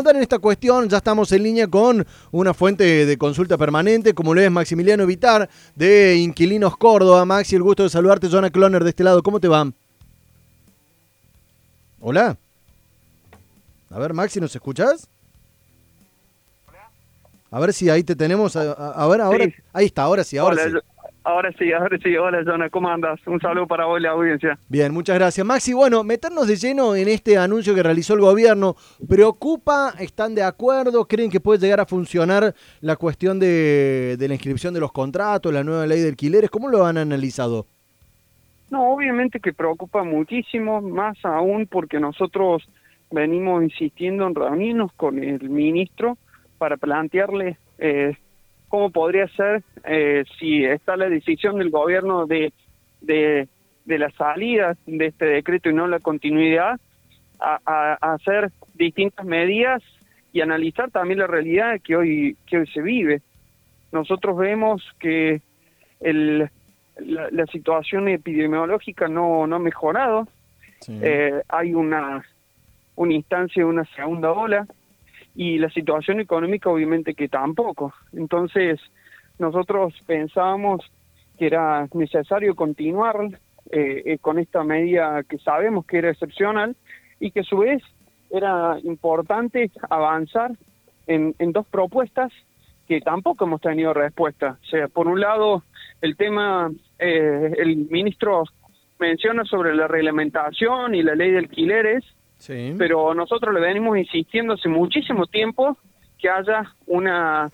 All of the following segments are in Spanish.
ahondar en esta cuestión, ya estamos en línea con una fuente de consulta permanente, como lo es Maximiliano Vitar, de Inquilinos Córdoba. Maxi, el gusto de saludarte, Jonah Cloner de este lado. ¿Cómo te va? Hola. A ver, Maxi, ¿nos escuchas? A ver si ahí te tenemos. A, a- a ver, ahora. Sí. Ahí está, ahora sí, ahora Hola, sí. yo- ahora sí, ahora sí. Hola, Jonah, ¿cómo andas? Un saludo para vos y la audiencia. Bien, muchas gracias. Maxi, bueno, meternos de lleno en este anuncio que realizó el gobierno. ¿Preocupa? ¿Están de acuerdo? ¿Creen que puede llegar a funcionar la cuestión de, de la inscripción de los contratos, la nueva ley de alquileres? ¿Cómo lo han analizado? No, obviamente que preocupa muchísimo, más aún porque nosotros venimos insistiendo en reunirnos con el ministro para plantearle eh, cómo podría ser eh, si está la decisión del gobierno de, de, de la salida de este decreto y no la continuidad, a, a- a hacer distintas medidas y analizar también la realidad que hoy, que hoy se vive. Nosotros vemos que el, la, la situación epidemiológica no, no ha mejorado, eh, hay una, una instancia de una segunda ola y la situación económica obviamente que tampoco. Entonces nosotros pensábamos que era necesario continuar eh, eh, con esta medida que sabemos que era excepcional y que a su vez era importante avanzar en, en dos propuestas que tampoco hemos tenido respuesta. O sea, por un lado, el tema, eh, el ministro menciona sobre la reglamentación y la ley de alquileres, Sí. pero nosotros le venimos insistiendo hace muchísimo tiempo que haya una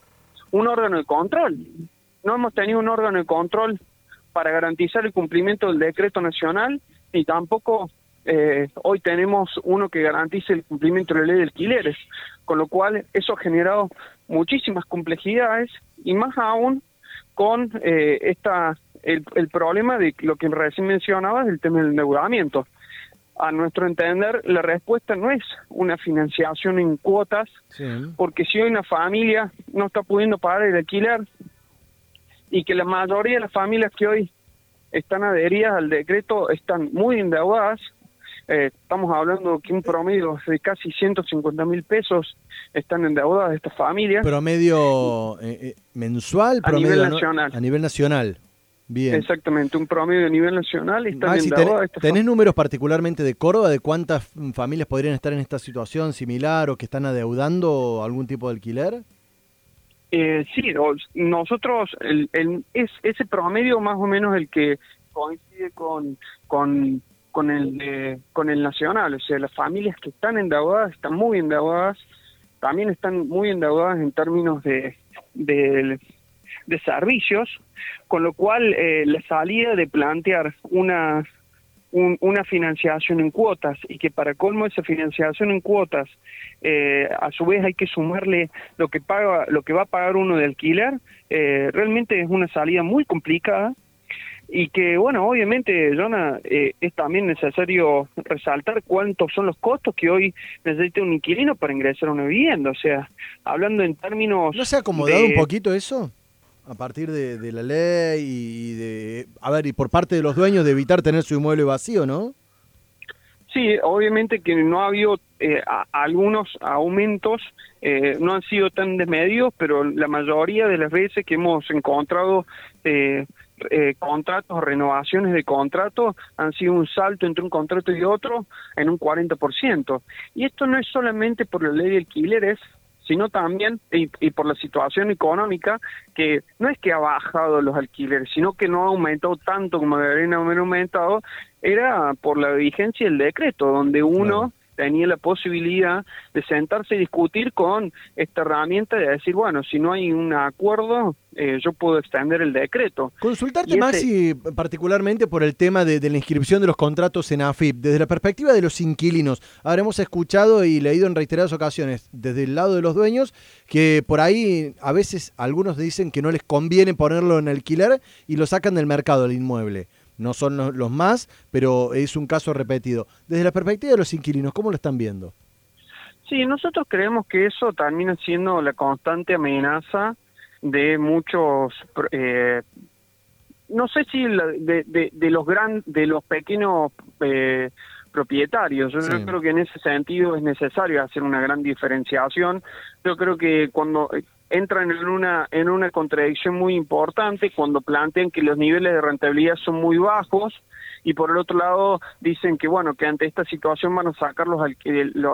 un órgano de control. No hemos tenido un órgano de control para garantizar el cumplimiento del decreto nacional y tampoco eh, hoy tenemos uno que garantice el cumplimiento de la ley de alquileres, con lo cual eso ha generado muchísimas complejidades y más aún con eh, esta el, el problema de lo que recién mencionabas del tema del endeudamiento. A nuestro entender, la respuesta no es una financiación en cuotas, Sí. porque si hoy una familia no está pudiendo pagar el alquiler y que la mayoría de las familias que hoy están adheridas al decreto están muy endeudadas, eh, estamos hablando que un promedio de casi 150 mil pesos están endeudadas estas familias. Promedio eh, eh, mensual, A promedio nivel anu- nacional. A nivel nacional. Bien. Exactamente, un promedio a nivel nacional y están Maxi, endeudadas ¿tenés, números particularmente de Córdoba de cuántas familias podrían estar en esta situación similar o que están adeudando algún tipo de alquiler? Eh, sí, nosotros, el, el- es ese promedio más o menos el que coincide con, con, con, el, de- con el nacional, o sea, las familias que están endeudadas están muy endeudadas, también están muy endeudadas en términos de, de, de servicios, con lo cual eh, la salida de plantear una un- una financiación en cuotas y que para colmo esa financiación en cuotas eh, a su vez hay que sumarle lo que paga lo que va a pagar uno de alquiler eh, realmente es una salida muy complicada y que bueno obviamente Jonah eh, es también necesario resaltar cuántos son los costos que hoy necesita un inquilino para ingresar a una vivienda o sea hablando en términos ¿No se ha acomodado de- un poquito eso? A partir de, de la ley y de... A ver, y por parte de los dueños de evitar tener su inmueble vacío, ¿no? Sí, obviamente que no ha habido eh, algunos aumentos, eh, no han sido tan desmedidos, pero la mayoría de las veces que hemos encontrado eh, eh, contratos, renovaciones de contratos, han sido un salto entre un contrato y otro en un 40%. Y esto no es solamente por la ley de alquileres, sino también y, y por la situación económica que no es que ha bajado los alquileres, sino que no ha aumentado tanto como deberían haber aumentado, era por la vigencia del decreto, donde uno tenía la posibilidad de sentarse y discutir con esta herramienta de decir, bueno, si no hay un acuerdo, eh, yo puedo extender el decreto. Consultarte, Y ese- Maxi, particularmente por el tema de, de la inscripción de los contratos en AFIP. Desde la perspectiva de los inquilinos, habremos escuchado y leído en reiteradas ocasiones, desde el lado de los dueños, que por ahí a veces algunos dicen que no les conviene ponerlo en alquiler y lo sacan del mercado el inmueble. No son los, más, pero es un caso repetido. Desde la perspectiva de los inquilinos, ¿cómo lo están viendo? Sí, nosotros creemos que eso termina siendo la constante amenaza de muchos, eh, no sé si la- de, de, de los gran, de los pequeños eh, propietarios. Yo, yo creo que en ese sentido es necesario hacer una gran diferenciación. Yo creo que cuando entran en una en una contradicción muy importante cuando plantean que los niveles de rentabilidad son muy bajos y por el otro lado dicen que bueno que ante esta situación van a sacar los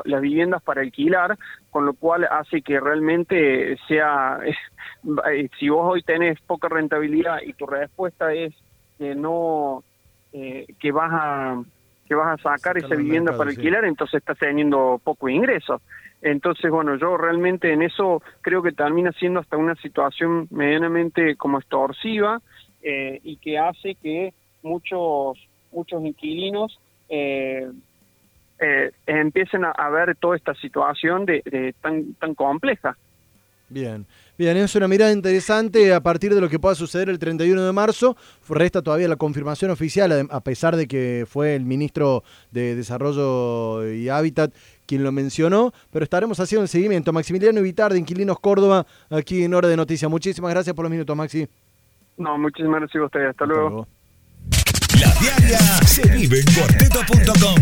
las viviendas para alquilar con lo cual hace que realmente sea eh, si vos hoy tenés poca rentabilidad y tu respuesta es que no eh, que vas a que vas a sacar esa vivienda para alquilar entonces estás teniendo poco ingreso entonces, bueno, yo realmente en eso creo que termina siendo hasta una situación medianamente como extorsiva eh, y que hace que muchos muchos inquilinos eh, eh, empiecen a, ver toda esta situación de, tan tan compleja. Bien, bien, es una mirada interesante a partir de lo que pueda suceder el 31 de marzo. Resta todavía la confirmación oficial, a pesar de que fue el ministro de Desarrollo y Hábitat quien lo mencionó, pero estaremos haciendo el seguimiento. Maximiliano Vitar de Inquilinos Córdoba, aquí en Hora de Noticias. Muchísimas gracias por los minutos, Maxi. No, muchísimas gracias a ustedes. Hasta, luego. La diaria se vive en cuarteto.com.